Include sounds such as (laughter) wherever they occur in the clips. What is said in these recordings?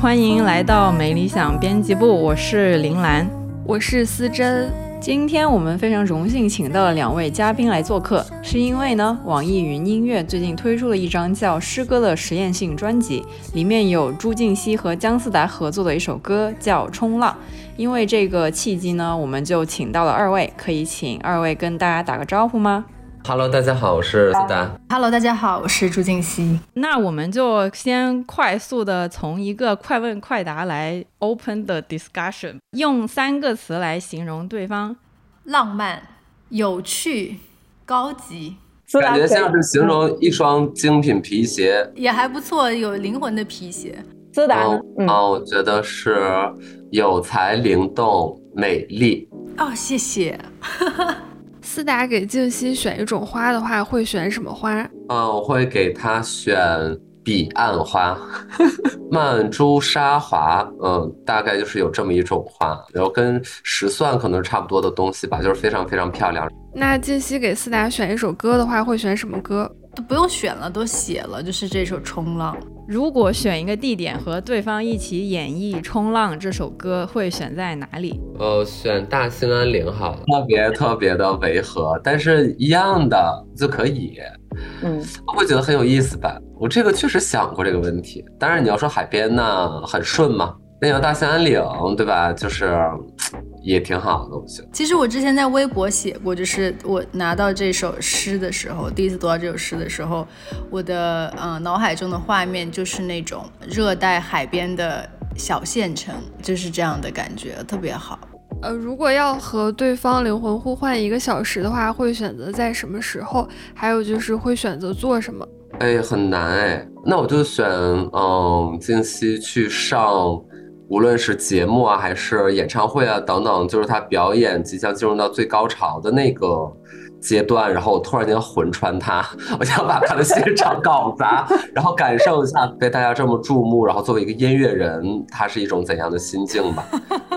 欢迎来到没理想编辑部，我是林兰，我是思珍。今天我们非常荣幸请到了两位嘉宾来做客，是因为呢，网易云音乐最近推出了一张叫《诗歌》的实验性专辑，里面有朱婧汐和姜思达合作的一首歌叫《冲浪》。因为这个契机呢，我们就请到了二位，可以请二位跟大家打个招呼吗？Hello，大家好，我是思达。Hello，大家好，我是朱静熙。那我们就先快速的从一个快问快答来 open the discussion，用三个词来形容对方：浪漫、有趣、高级。感觉像是形容一双精品皮鞋，也还不错，有灵魂的皮鞋。思达呢？啊，我觉得是有才、灵动、美丽。哦，谢谢。思达给静熙选一种花的话，会选什么花？嗯，我会给他选彼岸花，(laughs) 曼珠沙华。嗯，大概就是有这么一种花，然后跟石蒜可能是差不多的东西吧，就是非常非常漂亮。那静熙给思达选一首歌的话，会选什么歌？都不用选了，都写了，就是这首《冲浪》。如果选一个地点和对方一起演绎《冲浪》这首歌，会选在哪里？呃，选大兴安岭好了，特别特别的违和，但是一样的就可以。嗯，我会觉得很有意思吧？我这个确实想过这个问题。当然，你要说海边呢，很顺嘛。那个大兴安岭，对吧？就是。也挺好的，我觉得。其实我之前在微博写过，就是我拿到这首诗的时候，第一次读到这首诗的时候，我的嗯脑海中的画面就是那种热带海边的小县城，就是这样的感觉，特别好。呃，如果要和对方灵魂互换一个小时的话，会选择在什么时候？还有就是会选择做什么？哎，很难哎。那我就选嗯，近期去上。无论是节目啊，还是演唱会啊，等等，就是他表演即将进入到最高潮的那个阶段，然后我突然间魂穿他，我想把他的现场搞砸，然后感受一下被大家这么注目，然后作为一个音乐人，他是一种怎样的心境吧？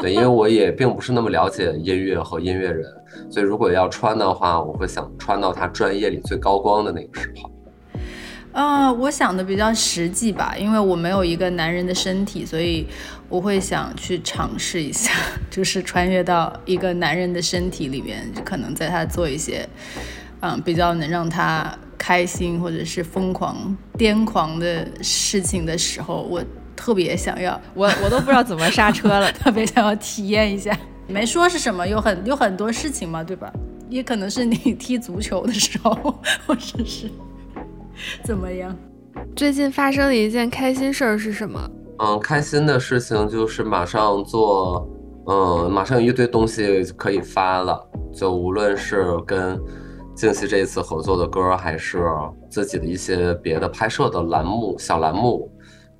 对，因为我也并不是那么了解音乐和音乐人，所以如果要穿的话，我会想穿到他专业里最高光的那个时候。嗯，我想的比较实际吧，因为我没有一个男人的身体，所以我会想去尝试一下，(laughs) 就是穿越到一个男人的身体里面，可能在他做一些，嗯，比较能让他开心或者是疯狂癫狂的事情的时候，我特别想要，(laughs) 我我都不知道怎么刹车了，(laughs) 特别想要体验一下。没说是什么，有很有很多事情嘛，对吧？也可能是你踢足球的时候，或者是。怎么样？最近发生的一件开心事儿是什么？嗯，开心的事情就是马上做，嗯，马上一堆东西可以发了。就无论是跟静熙这一次合作的歌，还是自己的一些别的拍摄的栏目、小栏目，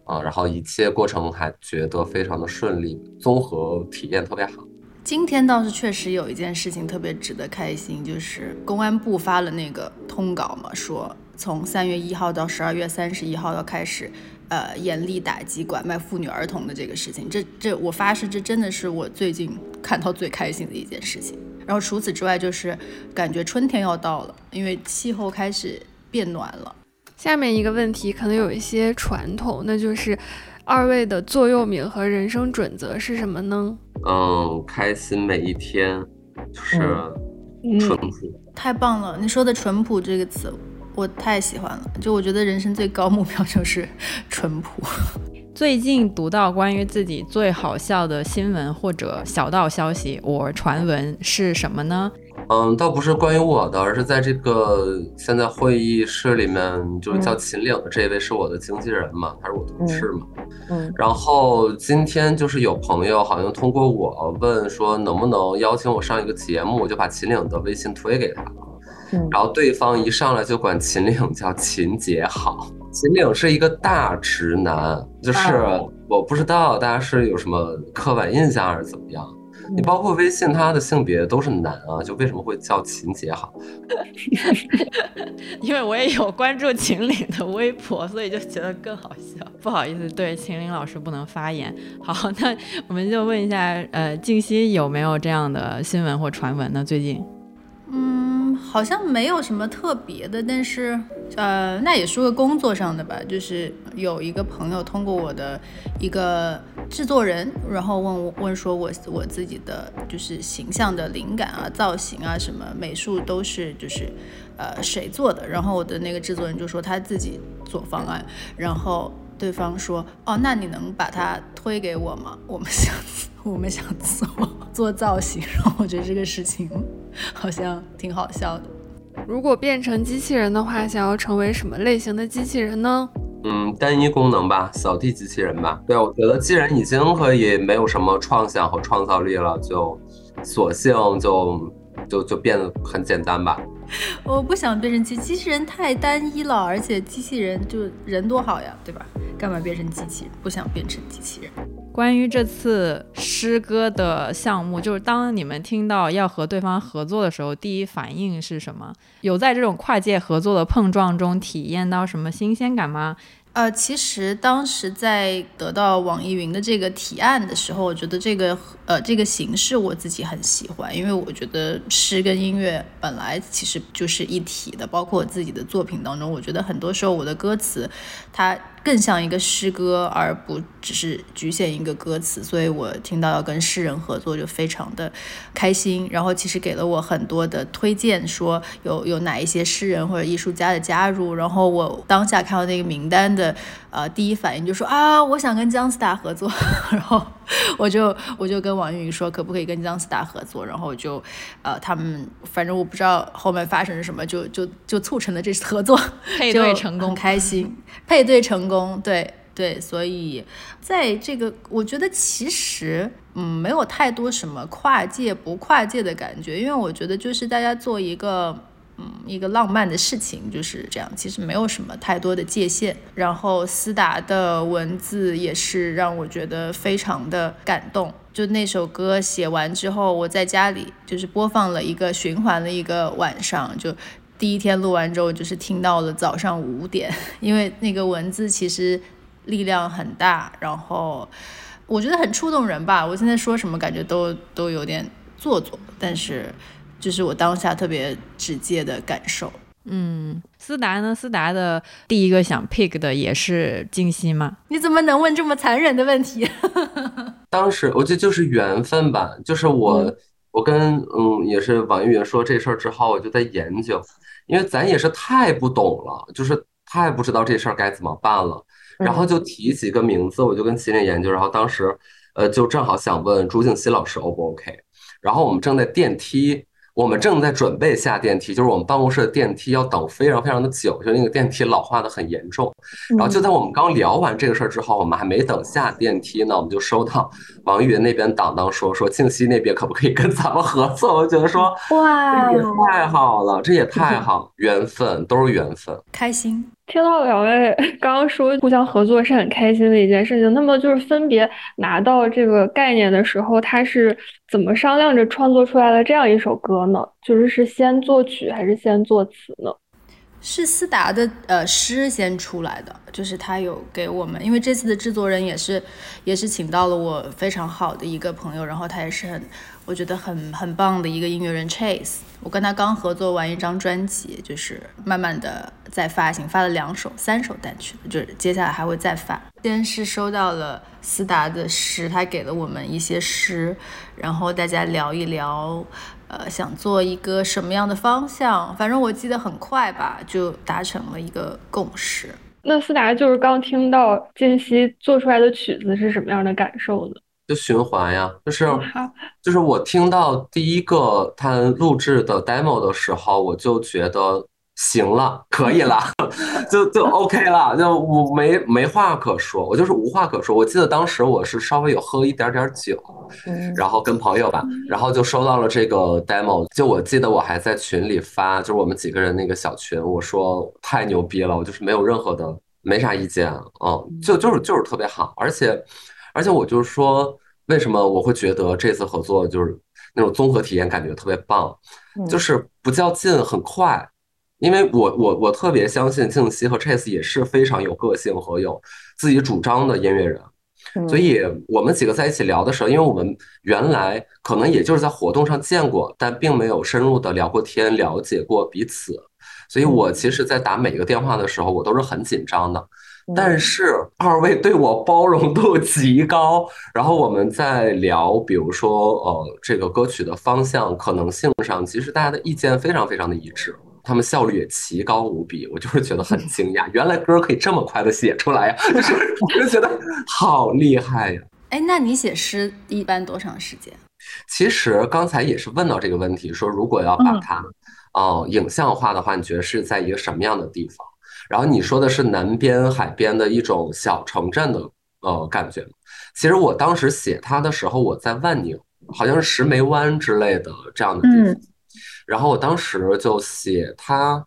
啊，然后一切过程还觉得非常的顺利，综合体验特别好。今天倒是确实有一件事情特别值得开心，就是公安部发了那个通稿嘛，说。从三月一号到十二月三十一号要开始，呃，严厉打击拐卖妇女儿童的这个事情。这这，我发誓，这真的是我最近 (laughs) 看到最开心的一件事情。然后除此之外，就是感觉春天要到了，因为气候开始变暖了。下面一个问题可能有一些传统，那就是二位的座右铭和人生准则是什么呢？嗯，开心每一天，就是淳朴。太棒了，你说的“淳朴”这个词。我太喜欢了，就我觉得人生最高目标就是 (laughs) 淳朴。最近读到关于自己最好笑的新闻或者小道消息，我传闻是什么呢？嗯，倒不是关于我的，而是在这个现在会议室里面，就是叫秦岭的这位是我的经纪人嘛，他是我同事嘛。嗯。然后今天就是有朋友好像通过我问说能不能邀请我上一个节目，我就把秦岭的微信推给他了。然后对方一上来就管秦岭叫秦姐好，秦岭是一个大直男，就是我不知道大家是有什么刻板印象还是怎么样。你包括微信他的性别都是男啊，就为什么会叫秦姐好？(laughs) 因为我也有关注秦岭的微博，所以就觉得更好笑。不好意思，对秦岭老师不能发言。好，(laughs) 那我们就问一下，呃，静熙有没有这样的新闻或传闻呢？最近？嗯。好像没有什么特别的，但是呃，那也是个工作上的吧，就是有一个朋友通过我的一个制作人，然后问我问说我我自己的就是形象的灵感啊、造型啊什么美术都是就是呃谁做的，然后我的那个制作人就说他自己做方案，然后对方说哦，那你能把它推给我吗？我们想我们想做做造型，然后我觉得这个事情。好像挺好笑的。如果变成机器人的话，想要成为什么类型的机器人呢？嗯，单一功能吧，扫地机器人吧。对，我觉得既然已经可以没有什么创想和创造力了，就索性就就就变得很简单吧。(laughs) 我不想变成机机器人，太单一了，而且机器人就人多好呀，对吧？干嘛变成机器人？不想变成机器人。关于这次诗歌的项目，就是当你们听到要和对方合作的时候，第一反应是什么？有在这种跨界合作的碰撞中体验到什么新鲜感吗？呃，其实当时在得到网易云的这个提案的时候，我觉得这个呃这个形式我自己很喜欢，因为我觉得诗跟音乐本来其实就是一体的，包括我自己的作品当中，我觉得很多时候我的歌词它。更像一个诗歌，而不只是局限一个歌词，所以我听到要跟诗人合作就非常的开心。然后其实给了我很多的推荐，说有有哪一些诗人或者艺术家的加入。然后我当下看到那个名单的，呃，第一反应就说啊，我想跟姜思达合作。(laughs) 然后我就我就跟王云说，可不可以跟姜思达合作？然后就呃，他们反正我不知道后面发生了什么，就就就促成了这次合作，配对成功，开心，配对成功。对对，所以在这个，我觉得其实嗯，没有太多什么跨界不跨界的感觉，因为我觉得就是大家做一个嗯一个浪漫的事情就是这样，其实没有什么太多的界限。然后思达的文字也是让我觉得非常的感动，就那首歌写完之后，我在家里就是播放了一个循环的一个晚上，就。第一天录完之后，就是听到了早上五点，因为那个文字其实力量很大，然后我觉得很触动人吧。我现在说什么感觉都都有点做作，但 (laughs) 是就是我当下特别直接的感受。嗯，思达呢？思达的第一个想 pick 的也是静熙吗？你怎么能问这么残忍的问题？(laughs) 当时我觉得就是缘分吧，就是我我跟嗯也是网易云说这事儿之后，我就在研究。因为咱也是太不懂了，就是太不知道这事儿该怎么办了，然后就提几个名字，我就跟麒麟研究，然后当时，呃，就正好想问朱静熙老师 O 不 OK，然后我们正在电梯。我们正在准备下电梯，就是我们办公室的电梯要等非常非常的久，就那个电梯老化的很严重。然后就在我们刚聊完这个事儿之后，我们还没等下电梯呢，我们就收到王玉云那边当当说说静熙那边可不可以跟咱们合作？我觉得说哇，这也太好了，这也太好，缘分都是缘分，开心。听到两位刚刚说互相合作是很开心的一件事情，那么就是分别拿到这个概念的时候，他是怎么商量着创作出来了这样一首歌呢？就是是先作曲还是先作词呢？是思达的呃诗先出来的，就是他有给我们，因为这次的制作人也是也是请到了我非常好的一个朋友，然后他也是很我觉得很很棒的一个音乐人 Chase，我跟他刚合作完一张专辑，就是慢慢的在发行，发了两首三首单曲，就是接下来还会再发。先是收到了思达的诗，他给了我们一些诗，然后大家聊一聊。呃，想做一个什么样的方向？反正我记得很快吧，就达成了一个共识。那思达就是刚听到间隙做出来的曲子是什么样的感受呢？就循环呀，就是就是我听到第一个他录制的 demo 的时候，我就觉得。行了，可以了，(laughs) 就就 OK 了，就我没没话可说，我就是无话可说。我记得当时我是稍微有喝一点点酒，然后跟朋友吧，然后就收到了这个 demo。就我记得我还在群里发，就是我们几个人那个小群，我说太牛逼了，我就是没有任何的没啥意见，嗯，就就是就是特别好，而且而且我就是说，为什么我会觉得这次合作就是那种综合体验感觉特别棒，就是不较劲，很快。因为我我我特别相信静熙和 Chase 也是非常有个性和有自己主张的音乐人，所以我们几个在一起聊的时候，因为我们原来可能也就是在活动上见过，但并没有深入的聊过天，了解过彼此。所以我其实，在打每个电话的时候，我都是很紧张的。但是二位对我包容度 (laughs) 极高，然后我们在聊，比如说呃，这个歌曲的方向可能性上，其实大家的意见非常非常的一致。他们效率也奇高无比，我就是觉得很惊讶，原来歌可以这么快的写出来呀，就是我就觉得好厉害呀。哎，那你写诗一般多长时间？其实刚才也是问到这个问题，说如果要把它哦影像化的话，你觉得是在一个什么样的地方？然后你说的是南边海边的一种小城镇的呃感觉。其实我当时写它的时候，我在万宁，好像是石梅湾之类的这样的地方。然后我当时就写它，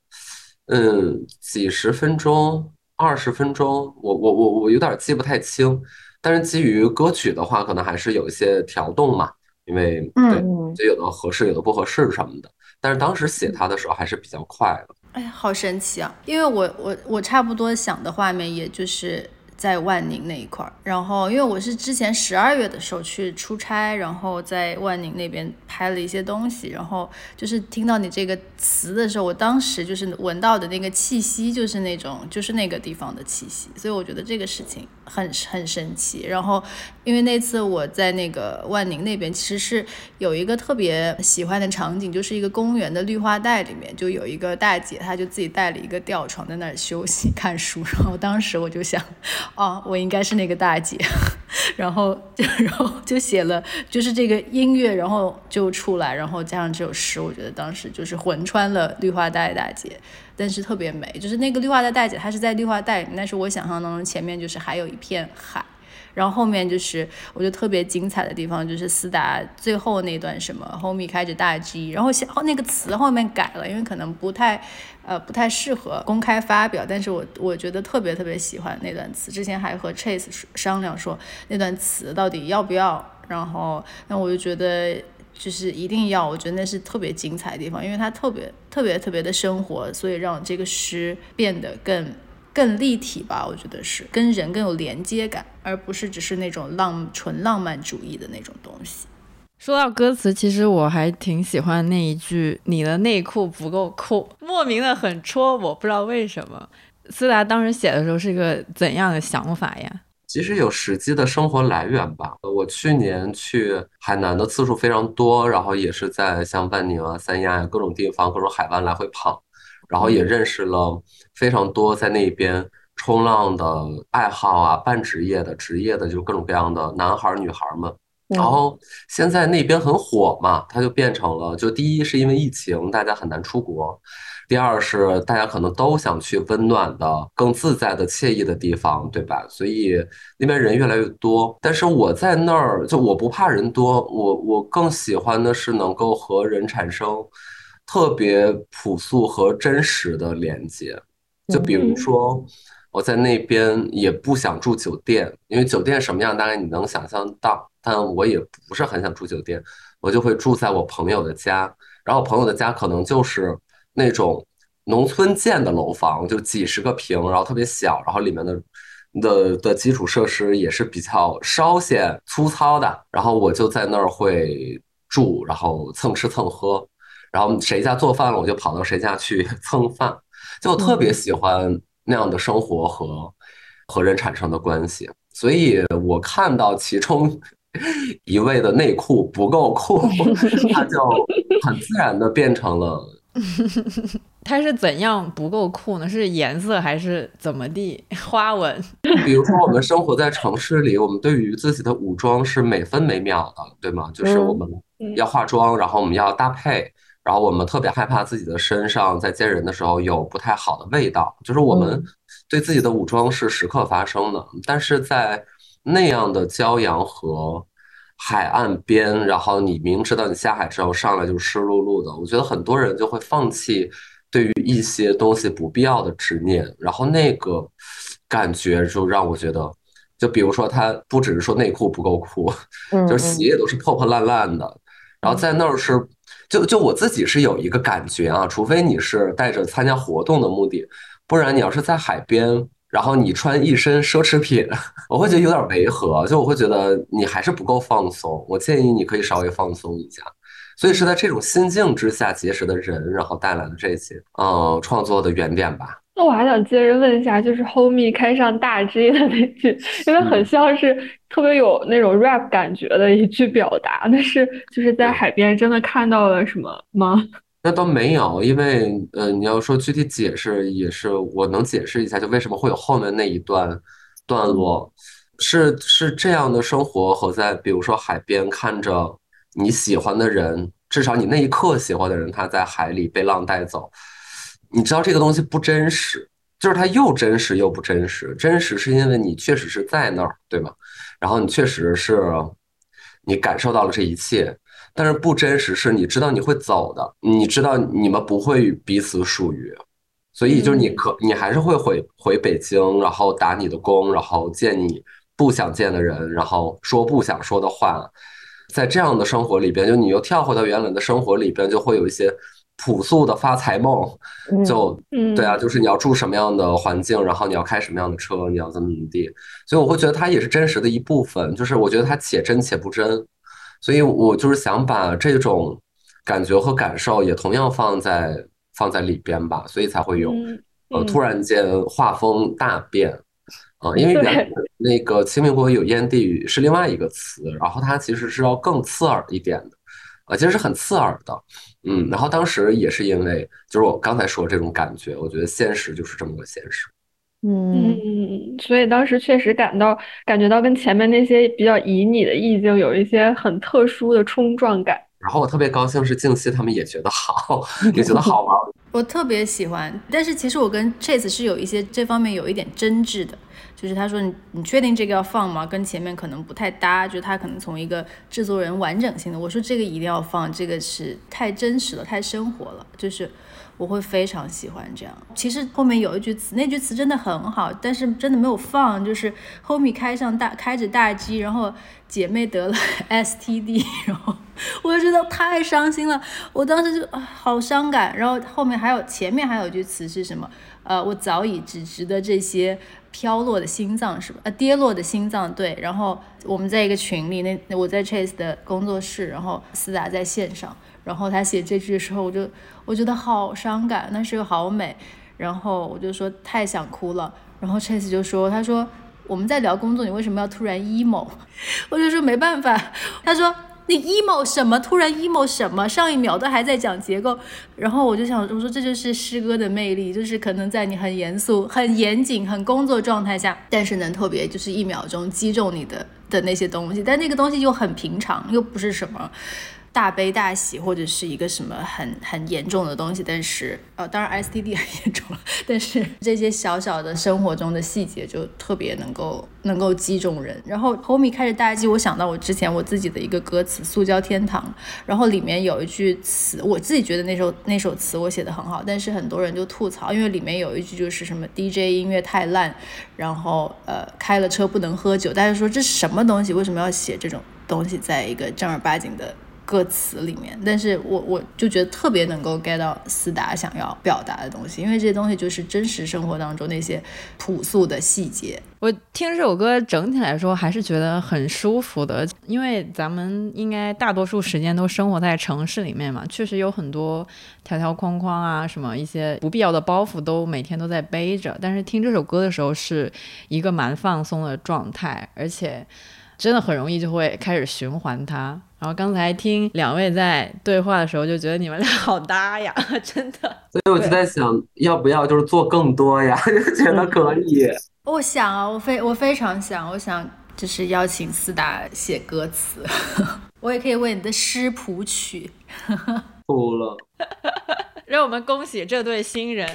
嗯，几十分钟、二十分钟，我我我我有点记不太清。但是基于歌曲的话，可能还是有一些调动嘛，因为对，就有的合适，有的不合适什么的。但是当时写它的时候还是比较快的。哎呀，好神奇啊！因为我我我差不多想的画面，也就是。在万宁那一块儿，然后因为我是之前十二月的时候去出差，然后在万宁那边拍了一些东西，然后就是听到你这个词的时候，我当时就是闻到的那个气息，就是那种就是那个地方的气息，所以我觉得这个事情很很神奇。然后因为那次我在那个万宁那边，其实是有一个特别喜欢的场景，就是一个公园的绿化带里面，就有一个大姐，她就自己带了一个吊床在那儿休息看书，然后当时我就想。哦，我应该是那个大姐，然后 (laughs) 然后就写了，就是这个音乐，然后就出来，然后加上这首诗，我觉得当时就是魂穿了绿化带大姐，但是特别美，就是那个绿化带大姐，她是在绿化带里面，但是我想象当中前面就是还有一片海。然后后面就是我觉得特别精彩的地方，就是思达最后那段什么 homie 开着大 G，然后后那个词后面改了，因为可能不太，呃不太适合公开发表，但是我我觉得特别特别喜欢那段词，之前还和 Chase 商量说那段词到底要不要，然后那我就觉得就是一定要，我觉得那是特别精彩的地方，因为它特别特别特别的生活，所以让这个诗变得更。更立体吧，我觉得是跟人更有连接感，而不是只是那种浪纯浪漫主义的那种东西。说到歌词，其实我还挺喜欢那一句“你的内裤不够酷”，莫名的很戳，我不知道为什么。思达当时写的时候是一个怎样的想法呀？其实有实际的生活来源吧。我去年去海南的次数非常多，然后也是在像万宁啊、三亚呀各种地方、各种海湾来回跑。然后也认识了非常多在那边冲浪的爱好啊，半职业的、职业的，就各种各样的男孩儿、女孩儿们。然后现在那边很火嘛，它就变成了，就第一是因为疫情，大家很难出国；第二是大家可能都想去温暖的、更自在的、惬意的地方，对吧？所以那边人越来越多。但是我在那儿，就我不怕人多，我我更喜欢的是能够和人产生。特别朴素和真实的连接，就比如说我在那边也不想住酒店，因为酒店什么样大概你能想象到，但我也不是很想住酒店，我就会住在我朋友的家，然后朋友的家可能就是那种农村建的楼房，就几十个平，然后特别小，然后里面的的的基础设施也是比较稍显粗糙的，然后我就在那儿会住，然后蹭吃蹭喝。然后谁家做饭了，我就跑到谁家去 (laughs) 蹭饭，就我特别喜欢那样的生活和和人产生的关系，所以我看到其中 (laughs) 一味的内裤不够酷，(laughs) 他就很自然的变成了。(laughs) 它是怎样不够酷呢？是颜色还是怎么地花纹？比如说我们生活在城市里，我们对于自己的武装是每分每秒的，对吗？就是我们要化妆，然后我们要搭配。然后我们特别害怕自己的身上在见人的时候有不太好的味道，就是我们对自己的武装是时刻发生的。但是在那样的骄阳和海岸边，然后你明知道你下海之后上来就湿漉漉的，我觉得很多人就会放弃对于一些东西不必要的执念。然后那个感觉就让我觉得，就比如说他不只是说内裤不够酷，就是鞋都是破破烂烂的，然后在那儿是。就就我自己是有一个感觉啊，除非你是带着参加活动的目的，不然你要是在海边，然后你穿一身奢侈品，我会觉得有点违和，就我会觉得你还是不够放松。我建议你可以稍微放松一下。所以是在这种心境之下结识的人，然后带来的这些，嗯，创作的原点吧。那我还想接着问一下，就是 Homie 开上大 G 的那句，因为很像是特别有那种 rap 感觉的一句表达。那是就是在海边真的看到了什么吗？那倒没有，因为呃，你要说具体解释，也是我能解释一下，就为什么会有后面那一段段落，是是这样的生活和在比如说海边看着你喜欢的人，至少你那一刻喜欢的人，他在海里被浪带走。你知道这个东西不真实，就是它又真实又不真实。真实是因为你确实是在那儿，对吗？然后你确实是你感受到了这一切，但是不真实是你知道你会走的，你知道你们不会彼此属于，所以就是你可你还是会回回北京，然后打你的工，然后见你不想见的人，然后说不想说的话，在这样的生活里边，就你又跳回到原来的生活里边，就会有一些。朴素的发财梦，就对啊，就是你要住什么样的环境，然后你要开什么样的车，你要怎么怎么地，所以我会觉得它也是真实的一部分，就是我觉得它且真且不真，所以我就是想把这种感觉和感受也同样放在放在里边吧，所以才会有呃突然间画风大变啊，因为原那个清明国有烟地雨是另外一个词，然后它其实是要更刺耳一点的。啊，其实是很刺耳的，嗯，然后当时也是因为，就是我刚才说这种感觉，我觉得现实就是这么个现实，嗯，所以当时确实感到感觉到跟前面那些比较旖旎的意境有一些很特殊的冲撞感。然后我特别高兴是静熙他们也觉得好，(laughs) 也觉得好玩。我特别喜欢，但是其实我跟 Chase 是有一些这方面有一点争执的。就是他说你你确定这个要放吗？跟前面可能不太搭，就他可能从一个制作人完整性的，我说这个一定要放，这个是太真实了，太生活了，就是我会非常喜欢这样。其实后面有一句词，那句词真的很好，但是真的没有放，就是 Homie 开上大开着大 G，，然后姐妹得了 (laughs) STD，然后 (laughs) 我就觉得太伤心了，我当时就啊好伤感。然后后面还有前面还有一句词是什么？呃，我早已只值得这些。飘落的心脏是吧？呃，跌落的心脏对。然后我们在一个群里，那我在 Chase 的工作室，然后思达在线上，然后他写这句的时候，我就我觉得好伤感，那是又好美。然后我就说太想哭了。然后 Chase 就说，他说我们在聊工作，你为什么要突然 emo？(laughs) 我就说没办法。他说。你 emo 什么？突然 emo 什么？上一秒都还在讲结构，然后我就想，我说这就是诗歌的魅力，就是可能在你很严肃、很严谨、很工作状态下，但是能特别就是一秒钟击中你的的那些东西，但那个东西又很平常，又不是什么。大悲大喜或者是一个什么很很严重的东西，但是呃，当然 STD 很严重了，但是这些小小的生活中的细节就特别能够能够击中人。然后 Homie 开着大击，我想到我之前我自己的一个歌词《塑胶天堂》，然后里面有一句词，我自己觉得那首那首词我写的很好，但是很多人就吐槽，因为里面有一句就是什么 DJ 音乐太烂，然后呃开了车不能喝酒，大家说这是什么东西？为什么要写这种东西在一个正儿八经的？歌词里面，但是我我就觉得特别能够 get 到思达想要表达的东西，因为这些东西就是真实生活当中那些朴素的细节。我听这首歌整体来说还是觉得很舒服的，因为咱们应该大多数时间都生活在城市里面嘛，确实有很多条条框框啊，什么一些不必要的包袱都每天都在背着。但是听这首歌的时候是一个蛮放松的状态，而且真的很容易就会开始循环它。然后刚才听两位在对话的时候，就觉得你们俩好搭呀，(laughs) 真的。所以我就在想，要不要就是做更多呀？(laughs) 就觉得可以。我想啊，我非我非常想，我想就是邀请思达写歌词，(laughs) 我也可以为你的诗谱曲。哭了。让我们恭喜这对新人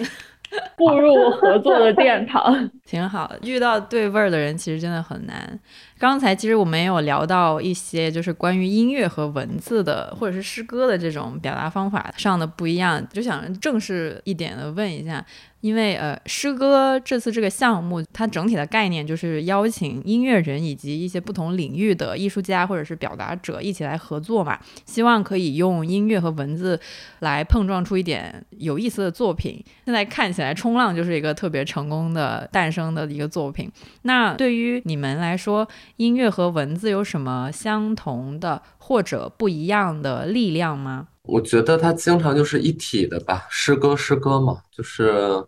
(laughs) 步入合作的殿堂，(laughs) 挺好。遇到对味儿的人其实真的很难。刚才其实我们也有聊到一些，就是关于音乐和文字的，或者是诗歌的这种表达方法上的不一样，就想正式一点的问一下。因为呃，诗歌这次这个项目，它整体的概念就是邀请音乐人以及一些不同领域的艺术家或者是表达者一起来合作嘛，希望可以用音乐和文字来碰撞出一点有意思的作品。现在看起来，《冲浪》就是一个特别成功的诞生的一个作品。那对于你们来说，音乐和文字有什么相同的或者不一样的力量吗？我觉得它经常就是一体的吧，诗歌，诗歌嘛，就是。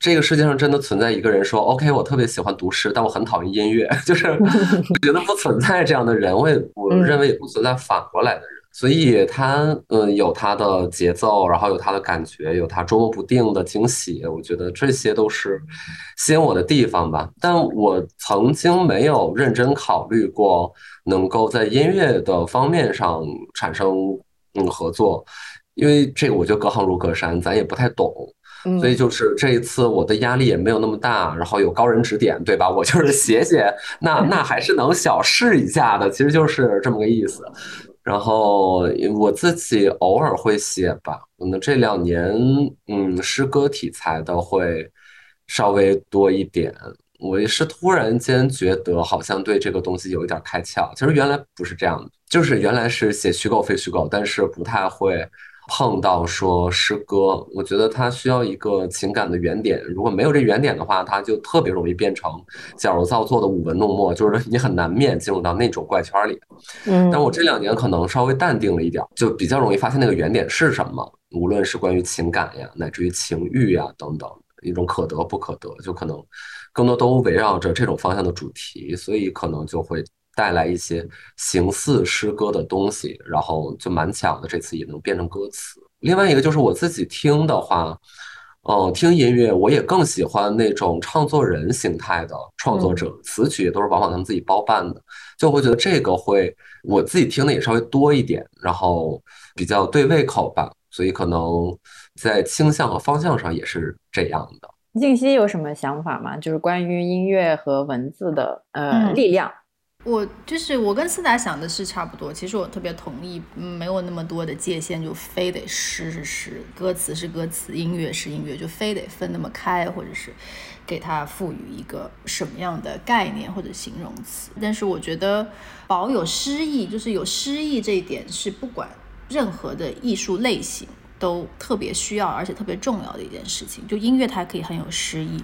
这个世界上真的存在一个人说：“OK，我特别喜欢读诗，但我很讨厌音乐。(laughs) ”就是我觉得不存在这样的人，我也 (laughs) 我认为也不存在反过来的人。所以他嗯有他的节奏，然后有他的感觉，有他捉摸不定的惊喜。我觉得这些都是吸引我的地方吧。但我曾经没有认真考虑过能够在音乐的方面上产生嗯合作，因为这个我觉得隔行如隔山，咱也不太懂。所以就是这一次我的压力也没有那么大，然后有高人指点，对吧？我就是写写，那 (laughs) 那还是能小试一下的，其实就是这么个意思。然后我自己偶尔会写吧，可能这两年嗯诗歌题材的会稍微多一点。我也是突然间觉得好像对这个东西有一点开窍，其实原来不是这样的，就是原来是写虚构非虚构，但是不太会。碰到说诗歌，我觉得它需要一个情感的原点，如果没有这原点的话，它就特别容易变成矫揉造作的舞文弄墨，就是你很难免进入到那种怪圈里。嗯，但我这两年可能稍微淡定了一点，就比较容易发现那个原点是什么，无论是关于情感呀，乃至于情欲呀等等，一种可得不可得，就可能更多都围绕着这种方向的主题，所以可能就会。带来一些形似诗歌的东西，然后就蛮巧的，这次也能变成歌词。另外一个就是我自己听的话，嗯，听音乐我也更喜欢那种唱作人形态的创作者，词曲也都是往往他们自己包办的，就会觉得这个会我自己听的也稍微多一点，然后比较对胃口吧，所以可能在倾向和方向上也是这样的。静熙有什么想法吗？就是关于音乐和文字的呃力量。我就是我跟思达想的是差不多，其实我特别同意，没有那么多的界限，就非得诗是诗，歌词是歌词，音乐是音乐，就非得分那么开，或者是给它赋予一个什么样的概念或者形容词。但是我觉得保有诗意，就是有诗意这一点是不管任何的艺术类型都特别需要而且特别重要的一件事情。就音乐它可以很有诗意。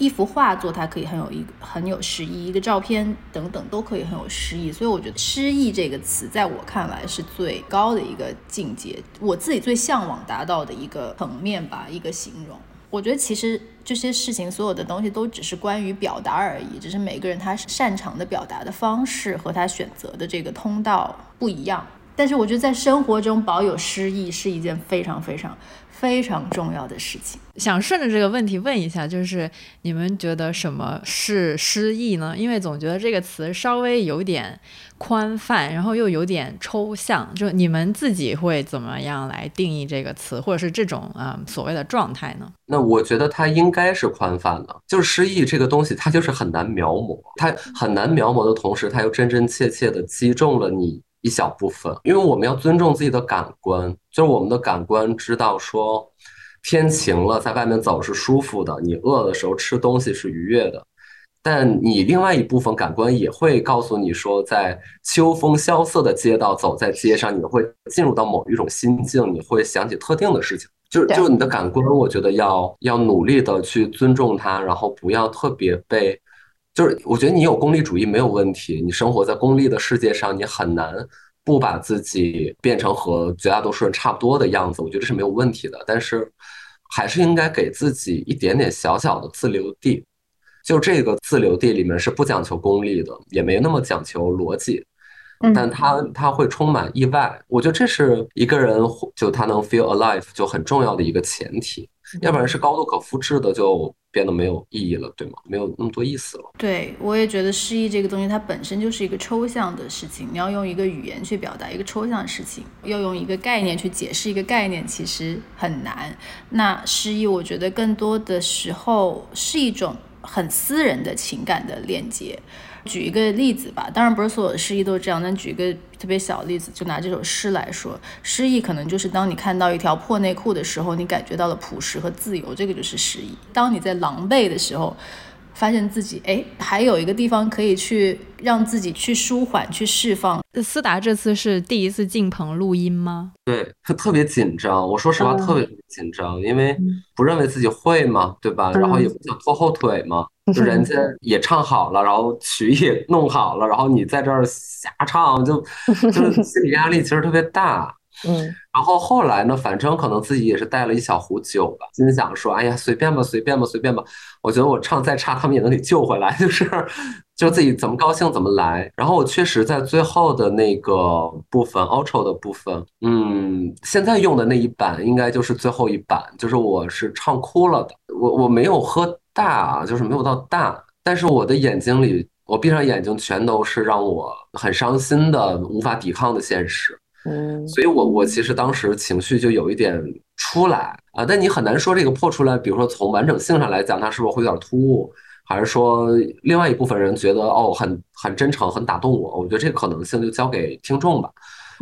一幅画作，它可以很有一很有诗意；一个照片等等，都可以很有诗意。所以我觉得“诗意”这个词，在我看来是最高的一个境界，我自己最向往达到的一个层面吧，一个形容。我觉得其实这些事情，所有的东西都只是关于表达而已，只是每个人他擅长的表达的方式和他选择的这个通道不一样。但是我觉得在生活中保有诗意是一件非常非常。非常重要的事情，想顺着这个问题问一下，就是你们觉得什么是诗意呢？因为总觉得这个词稍微有点宽泛，然后又有点抽象，就你们自己会怎么样来定义这个词，或者是这种啊所谓的状态呢？那我觉得它应该是宽泛的，就是诗意这个东西，它就是很难描摹，它很难描摹的同时，它又真真切切的击中了你。一小部分，因为我们要尊重自己的感官，就是我们的感官知道说，天晴了，在外面走是舒服的，你饿的时候吃东西是愉悦的。但你另外一部分感官也会告诉你说，在秋风萧瑟的街道走在街上，你会进入到某一种心境，你会想起特定的事情。就是就你的感官，我觉得要要努力的去尊重它，然后不要特别被。就是我觉得你有功利主义没有问题，你生活在功利的世界上，你很难不把自己变成和绝大多数人差不多的样子。我觉得这是没有问题的，但是还是应该给自己一点点小小的自留地。就这个自留地里面是不讲求功利的，也没那么讲求逻辑，但他他会充满意外。我觉得这是一个人就他能 feel alive 就很重要的一个前提，要不然是高度可复制的就。变得没有意义了，对吗？没有那么多意思了。对，我也觉得诗意这个东西，它本身就是一个抽象的事情。你要用一个语言去表达一个抽象的事情，要用一个概念去解释一个概念，其实很难。那诗意，我觉得更多的时候是一种很私人的情感的链接。举一个例子吧，当然不是所有的诗意都是这样，但举一个特别小的例子，就拿这首诗来说，诗意可能就是当你看到一条破内裤的时候，你感觉到了朴实和自由，这个就是诗意。当你在狼狈的时候。发现自己哎，还有一个地方可以去让自己去舒缓、去释放。思达这次是第一次进棚录音吗？对，他特别紧张。我说实话，特别紧张，因为不认为自己会嘛，对吧？然后也不想拖后腿嘛。就人家也唱好了，然后曲也弄好了，然后你在这儿瞎唱，就就是心理压力其实特别大。嗯，然后后来呢？反正可能自己也是带了一小壶酒吧，心想说：“哎呀，随便吧，随便吧，随便吧。”我觉得我唱再差，他们也能给救回来，就是 (laughs) 就自己怎么高兴怎么来。然后我确实在最后的那个部分，outro 的部分，嗯，现在用的那一版应该就是最后一版，就是我是唱哭了的。我我没有喝大啊，就是没有到大，但是我的眼睛里，我闭上眼睛全都是让我很伤心的、无法抵抗的现实。嗯，所以，我我其实当时情绪就有一点出来啊，但你很难说这个破出来，比如说从完整性上来讲，它是不是会有点突兀，还是说另外一部分人觉得哦很很真诚，很打动我？我觉得这个可能性就交给听众吧。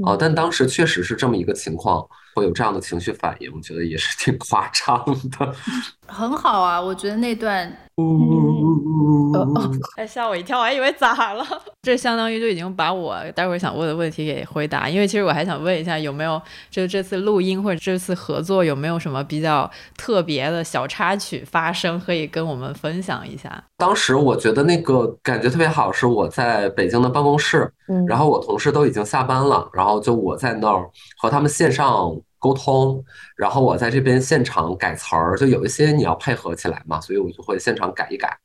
啊，但当时确实是这么一个情况，会有这样的情绪反应，我觉得也是挺夸张的。很好啊，我觉得那段。哎，吓我一跳，我还以为咋了？(laughs) 这相当于就已经把我待会儿想问的问题给回答。因为其实我还想问一下，有没有就这次录音或者这次合作有没有什么比较特别的小插曲发生，可以跟我们分享一下？当时我觉得那个感觉特别好，是我在北京的办公室，然后我同事都已经下班了，然后就我在那儿和他们线上。沟通，然后我在这边现场改词儿，就有一些你要配合起来嘛，所以我就会现场改一改，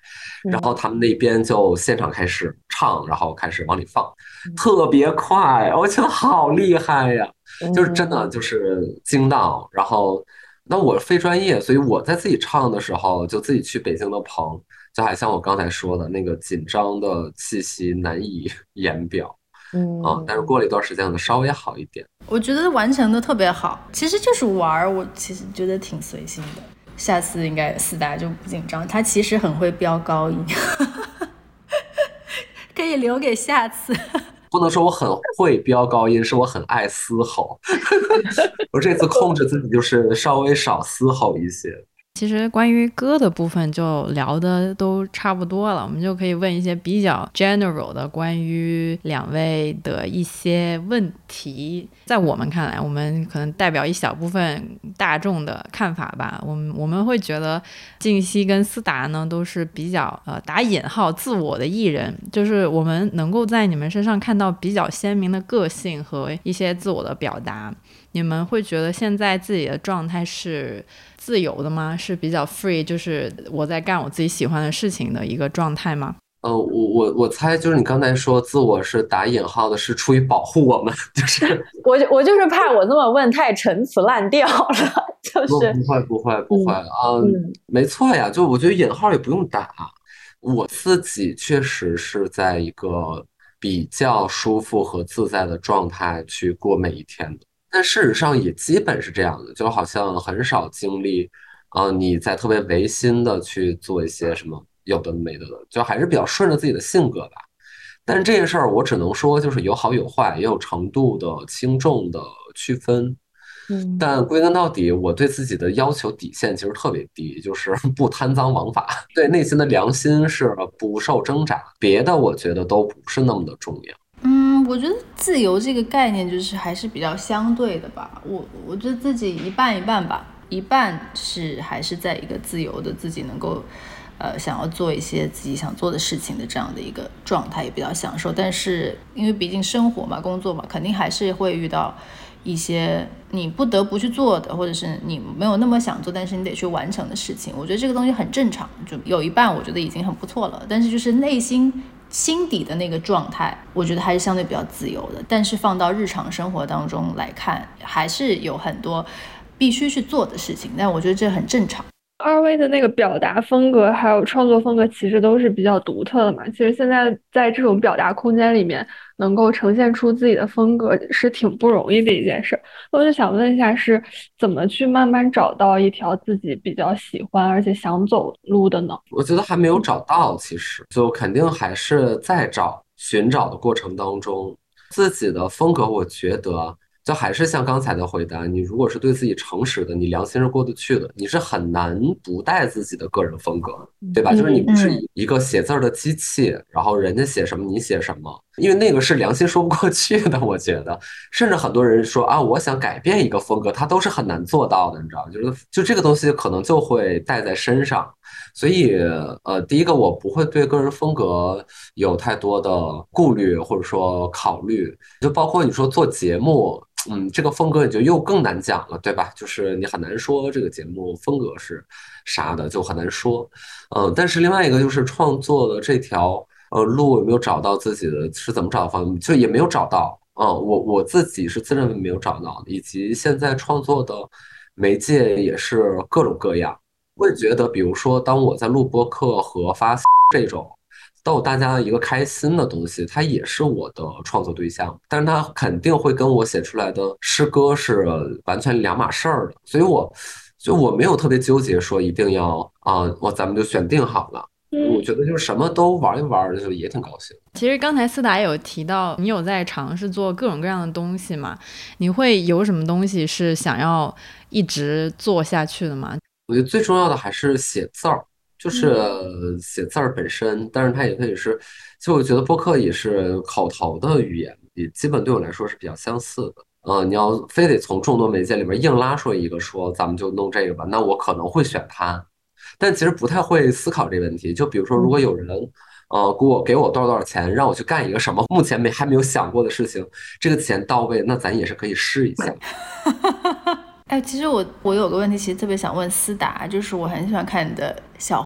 然后他们那边就现场开始唱，然后开始往里放，(laughs) 特别快，我觉得好厉害呀，就是真的就是惊到。然后那我非专业，所以我在自己唱的时候，就自己去北京的棚，就还像我刚才说的那个紧张的气息难以言表。嗯啊，但是过了一段时间，可能稍微好一点。我觉得完成的特别好，其实就是玩儿。我其实觉得挺随性的。下次应该四大就不紧张。他其实很会飙高音，(laughs) 可以留给下次。(laughs) 不能说我很会飙高音，是我很爱嘶吼。(laughs) 我这次控制自己，就是稍微少嘶吼一些。其实关于歌的部分就聊的都差不多了，我们就可以问一些比较 general 的关于两位的一些问题。在我们看来，我们可能代表一小部分大众的看法吧。我们我们会觉得静熙跟思达呢都是比较呃打引号自我的艺人，就是我们能够在你们身上看到比较鲜明的个性和一些自我的表达。你们会觉得现在自己的状态是自由的吗？是比较 free，就是我在干我自己喜欢的事情的一个状态吗？呃，我我我猜就是你刚才说自我是打引号的，是出于保护我们，(laughs) 就是我我就是怕我这么问太陈词滥调了，就是不会不会不会啊，没错呀，就我觉得引号也不用打，我自己确实是在一个比较舒服和自在的状态去过每一天的。但事实上也基本是这样的，就好像很少经历，啊，你在特别违心的去做一些什么有的没的，就还是比较顺着自己的性格吧。但是这件事儿我只能说，就是有好有坏，也有程度的轻重的区分。嗯，但归根到底，我对自己的要求底线其实特别低，就是 (laughs) 不贪赃枉法，对内心的良心是不受挣扎，别的我觉得都不是那么的重要。我觉得自由这个概念就是还是比较相对的吧。我我觉得自己一半一半吧，一半是还是在一个自由的自己能够，呃，想要做一些自己想做的事情的这样的一个状态，也比较享受。但是因为毕竟生活嘛，工作嘛，肯定还是会遇到一些你不得不去做的，或者是你没有那么想做，但是你得去完成的事情。我觉得这个东西很正常，就有一半我觉得已经很不错了。但是就是内心。心底的那个状态，我觉得还是相对比较自由的。但是放到日常生活当中来看，还是有很多必须去做的事情。但我觉得这很正常。二位的那个表达风格还有创作风格其实都是比较独特的嘛。其实现在在这种表达空间里面，能够呈现出自己的风格是挺不容易的一件事。我就想问一下，是怎么去慢慢找到一条自己比较喜欢而且想走路的呢？我觉得还没有找到，其实就肯定还是在找寻找的过程当中，自己的风格，我觉得。就还是像刚才的回答，你如果是对自己诚实的，你良心是过得去的，你是很难不带自己的个人风格，对吧？就是你不是一个写字儿的机器，然后人家写什么你写什么，因为那个是良心说不过去的。我觉得，甚至很多人说啊，我想改变一个风格，他都是很难做到的，你知道吗？就是就这个东西可能就会带在身上，所以呃，第一个我不会对个人风格有太多的顾虑或者说考虑，就包括你说做节目。嗯，这个风格也就又更难讲了，对吧？就是你很难说这个节目风格是啥的，就很难说。嗯，但是另外一个就是创作的这条呃路有没有找到自己的是怎么找的方就也没有找到。嗯，我我自己是自认为没有找到，以及现在创作的媒介也是各种各样。会觉得，比如说，当我在录播客和发 (laughs) 这种。逗大家的一个开心的东西，它也是我的创作对象，但是它肯定会跟我写出来的诗歌是完全两码事儿的，所以我就我没有特别纠结说一定要啊，我咱们就选定好了。我觉得就是什么都玩一玩，就也挺高兴。其实刚才思达有提到，你有在尝试做各种各样的东西吗？你会有什么东西是想要一直做下去的吗？我觉得最重要的还是写字儿。就是写字儿本身，但是它也可以是，其实我觉得播客也是口头的语言，也基本对我来说是比较相似的。呃，你要非得从众多媒介里面硬拉出一个说咱们就弄这个吧，那我可能会选它，但其实不太会思考这个问题。就比如说，如果有人呃给我给我多少多少钱，让我去干一个什么目前没还没有想过的事情，这个钱到位，那咱也是可以试一下。(laughs) 哎，其实我我有个问题，其实特别想问思达，就是我很喜欢看你的小，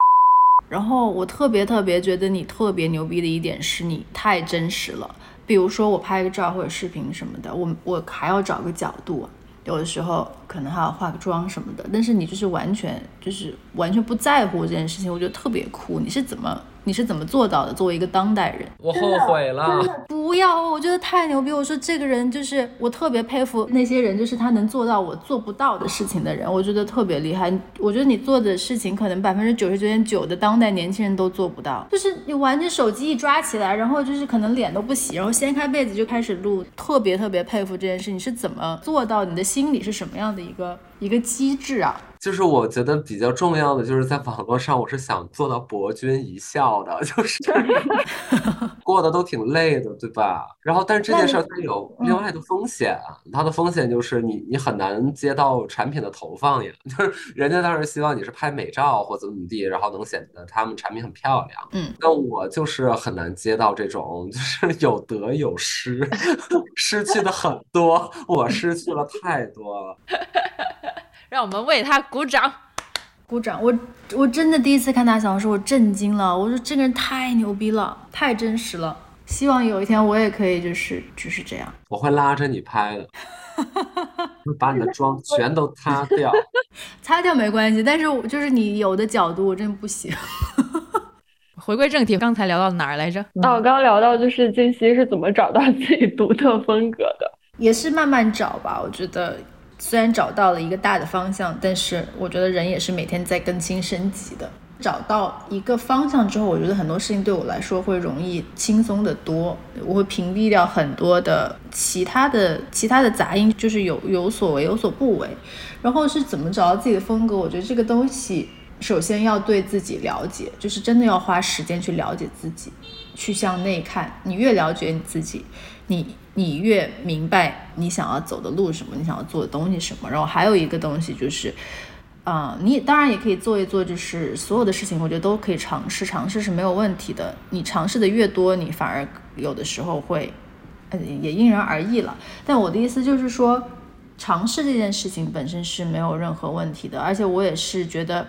然后我特别特别觉得你特别牛逼的一点是你太真实了。比如说我拍个照或者视频什么的，我我还要找个角度，有的时候可能还要化个妆什么的，但是你就是完全就是完全不在乎这件事情，我觉得特别酷。你是怎么？你是怎么做到的？作为一个当代人，我后悔了。不要，我觉得太牛逼。我说这个人就是我特别佩服那些人，就是他能做到我做不到的事情的人，我觉得特别厉害。我觉得你做的事情，可能百分之九十九点九的当代年轻人都做不到。就是你完全手机一抓起来，然后就是可能脸都不洗，然后掀开被子就开始录，特别特别佩服这件事。你是怎么做到？你的心里是什么样的一个一个机制啊？就是我觉得比较重要的，就是在网络上，我是想做到博君一笑的，(laughs) 就是 (laughs) 过得都挺累的，对吧？然后，但是这件事儿它有另外的风险，它的风险就是你你很难接到产品的投放呀，(laughs) 就是人家当然希望你是拍美照或怎么怎么地，然后能显得他们产品很漂亮。嗯，那我就是很难接到这种，就是有得有失，失去的很多，我失去了太多了。让我们为他鼓掌，鼓掌！我我真的第一次看他小说，我震惊了。我说这个人太牛逼了，太真实了。希望有一天我也可以就是就是这样。我会拉着你拍的，会把你的妆全都擦掉。(laughs) 擦掉没关系，但是我就是你有的角度我真不行。回归正题，刚才聊到哪儿来着？哦，我刚聊到就是金熙是怎么找到自己独特风格的，也是慢慢找吧。我觉得。虽然找到了一个大的方向，但是我觉得人也是每天在更新升级的。找到一个方向之后，我觉得很多事情对我来说会容易轻松的多。我会屏蔽掉很多的其他的其他的杂音，就是有有所为有所不为。然后是怎么找到自己的风格？我觉得这个东西首先要对自己了解，就是真的要花时间去了解自己，去向内看。你越了解你自己，你。你越明白你想要走的路什么，你想要做的东西什么，然后还有一个东西就是，啊，你当然也可以做一做，就是所有的事情，我觉得都可以尝试，尝试是没有问题的。你尝试的越多，你反而有的时候会，呃，也因人而异了。但我的意思就是说，尝试这件事情本身是没有任何问题的，而且我也是觉得，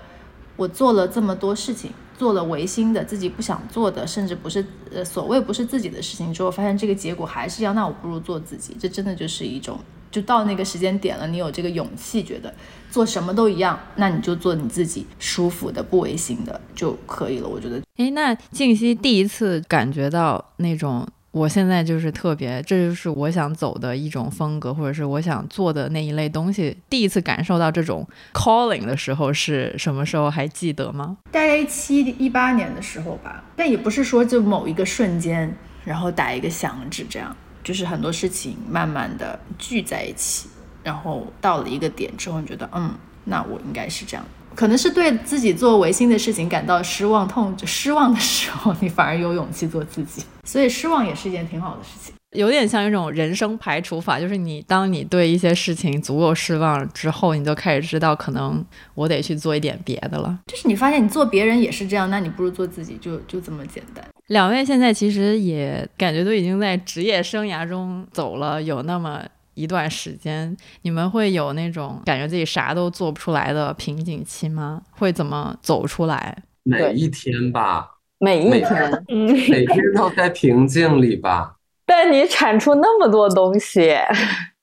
我做了这么多事情。做了违心的、自己不想做的，甚至不是呃所谓不是自己的事情之后，发现这个结果还是要，那我不如做自己。这真的就是一种，就到那个时间点了，你有这个勇气，觉得做什么都一样，那你就做你自己舒服的、不违心的就可以了。我觉得，诶，那静熙第一次感觉到那种。我现在就是特别，这就是我想走的一种风格，或者是我想做的那一类东西。第一次感受到这种 calling 的时候是什么时候？还记得吗？大概一七一八年的时候吧。但也不是说就某一个瞬间，然后打一个响指这样，就是很多事情慢慢的聚在一起，然后到了一个点之后，你觉得嗯，那我应该是这样。可能是对自己做违心的事情感到失望、痛失望的时候，你反而有勇气做自己。所以失望也是一件挺好的事情，有点像一种人生排除法，就是你当你对一些事情足够失望之后，你就开始知道，可能我得去做一点别的了。就是你发现你做别人也是这样，那你不如做自己，就就这么简单。两位现在其实也感觉都已经在职业生涯中走了有那么。一段时间，你们会有那种感觉自己啥都做不出来的瓶颈期吗？会怎么走出来？每一天吧，每一天，每天都在瓶颈里吧。(laughs) 但你产出那么多东西，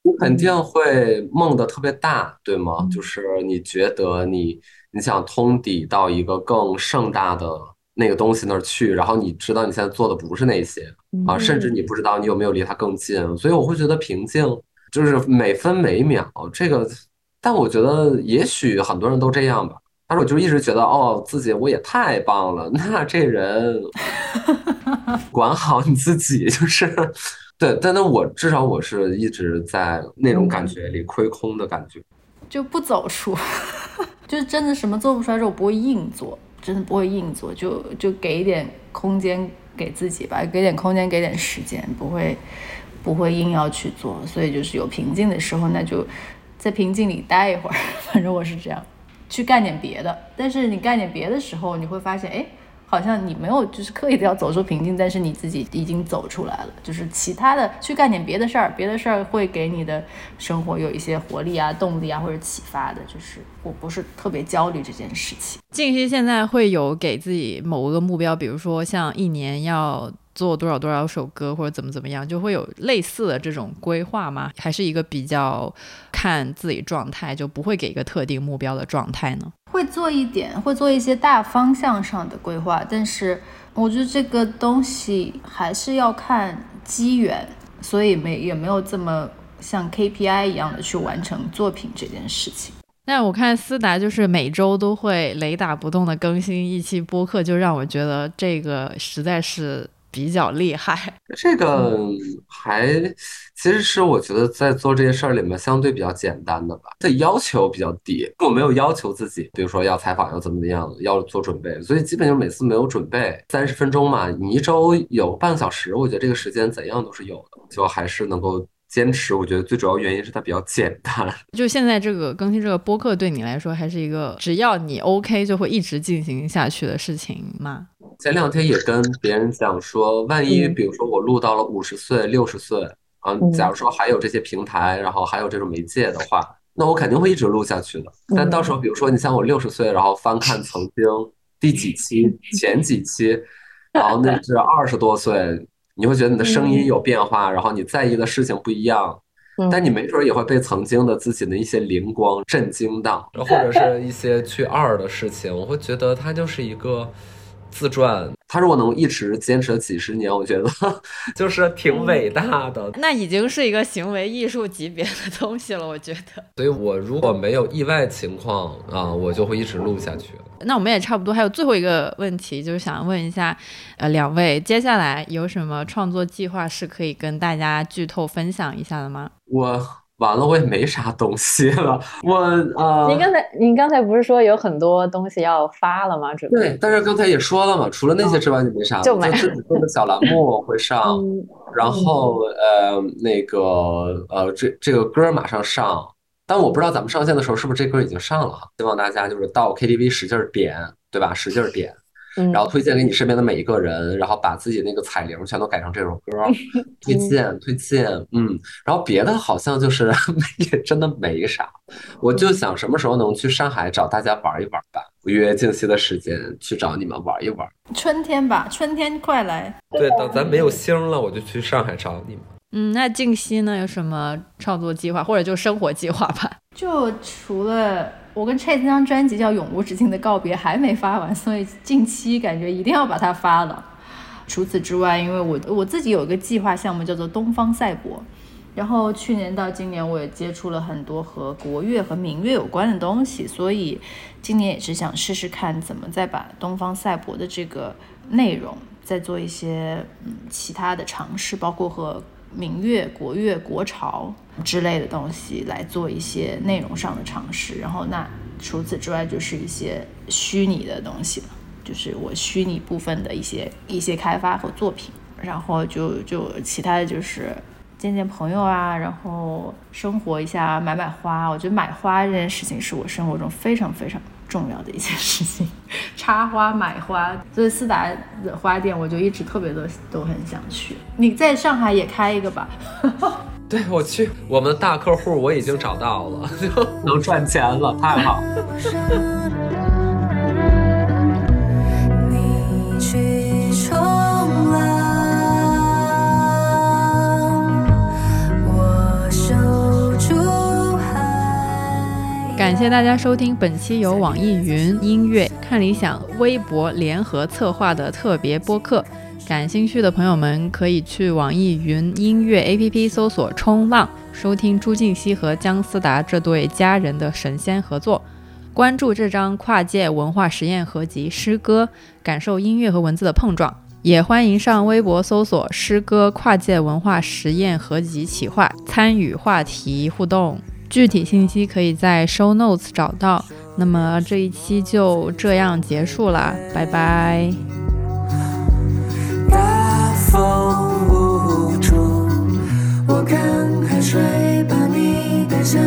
你肯定会梦的特别大，对吗？就是你觉得你你想通底到一个更盛大的那个东西那儿去，然后你知道你现在做的不是那些啊，甚至你不知道你有没有离它更近，所以我会觉得瓶颈。就是每分每秒，这个，但我觉得也许很多人都这样吧。但是我就一直觉得，哦，自己我也太棒了。(laughs) 那这人 (laughs) 管好你自己，就是对。但那我至少我是一直在那种感觉里亏空的感觉，就不走出，(laughs) 就是真的什么做不出来之后不会硬做，真的不会硬做，就就给一点空间给自己吧，给点空间，给点时间，不会。不会硬要去做，所以就是有瓶颈的时候，那就在瓶颈里待一会儿。(laughs) 反正我是这样，去干点别的。但是你干点别的时候，你会发现，哎。好像你没有就是刻意的要走出瓶颈，但是你自己已经走出来了。就是其他的去干点别的事儿，别的事儿会给你的生活有一些活力啊、动力啊或者启发的。就是我不是特别焦虑这件事情。静熙现在会有给自己某个目标，比如说像一年要做多少多少首歌，或者怎么怎么样，就会有类似的这种规划吗？还是一个比较看自己状态，就不会给一个特定目标的状态呢？会做一点，会做一些大方向上的规划，但是我觉得这个东西还是要看机缘，所以没也没有这么像 KPI 一样的去完成作品这件事情。那我看思达就是每周都会雷打不动的更新一期播客，就让我觉得这个实在是。比较厉害，这个还其实是我觉得在做这些事儿里面相对比较简单的吧，这要求比较低，我没有要求自己，比如说要采访要怎么怎么样，要做准备，所以基本就每次没有准备，三十分钟嘛，你一周有半个小时，我觉得这个时间怎样都是有的，就还是能够。坚持，我觉得最主要原因是它比较简单。(laughs) 就现在这个更新这个播客，对你来说还是一个只要你 OK 就会一直进行下去的事情吗？前两天也跟别人讲说，万一比如说我录到了五十岁、六十岁啊，假如说还有这些平台，然后还有这种媒介的话，那我肯定会一直录下去的。但到时候，比如说你像我六十岁，然后翻看曾经第几期、(laughs) 前几期，然后那是二十多岁。你会觉得你的声音有变化，然后你在意的事情不一样，但你没准也会被曾经的自己的一些灵光震惊到，或者是一些去二的事情，我会觉得它就是一个。自传，他如果能一直坚持了几十年，我觉得 (laughs) 就是挺伟大的。那已经是一个行为艺术级别的东西了，我觉得。所以我如果没有意外情况啊，我就会一直录下去。那我们也差不多，还有最后一个问题，就是想问一下，呃，两位接下来有什么创作计划是可以跟大家剧透分享一下的吗？我。完了，我也没啥东西了。我呃，您刚才您刚才不是说有很多东西要发了吗？准备对，但是刚才也说了嘛，除了那些之外就没啥了。就自己做的小栏目 (laughs) 会上，然后呃那个呃这这个歌马上上，但我不知道咱们上线的时候是不是这歌已经上了哈。希望大家就是到 KTV 使劲点，对吧？使劲点。然后推荐给你身边的每一个人，然后把自己那个彩铃全都改成这首歌，(laughs) 推荐推荐，嗯，然后别的好像就是 (laughs) 也真的没啥，我就想什么时候能去上海找大家玩一玩吧，约静熙的时间去找你们玩一玩，春天吧，春天快来，对，等咱没有星了，我就去上海找你们。嗯，那静熙呢？有什么创作计划，或者就生活计划吧？就除了我跟 Chase 那张专辑叫《永无止境的告别》还没发完，所以近期感觉一定要把它发了。除此之外，因为我我自己有一个计划项目叫做东方赛博，然后去年到今年我也接触了很多和国乐和民乐有关的东西，所以今年也是想试试看怎么再把东方赛博的这个内容再做一些嗯其他的尝试，包括和。民乐、国乐、国潮之类的东西来做一些内容上的尝试，然后那除此之外就是一些虚拟的东西了，就是我虚拟部分的一些一些开发和作品，然后就就其他的就是见见朋友啊，然后生活一下，买买花。我觉得买花这件事情是我生活中非常非常。重要的一件事情，(laughs) 插花买花，所以思达的花店我就一直特别的都很想去。你在上海也开一个吧？(laughs) 对，我去，我们大客户我已经找到了，(laughs) 能赚钱了，太好。感谢大家收听本期由网易云音乐、看理想、微博联合策划的特别播客。感兴趣的朋友们可以去网易云音乐 APP 搜索“冲浪”，收听朱静熙和姜思达这对佳人的神仙合作。关注这张跨界文化实验合集《诗歌》，感受音乐和文字的碰撞。也欢迎上微博搜索“诗歌跨界文化实验合集企划”，参与话题互动。具体信息可以在 show notes 找到。那么这一期就这样结束了，拜拜。大风无处，我看海水把你带向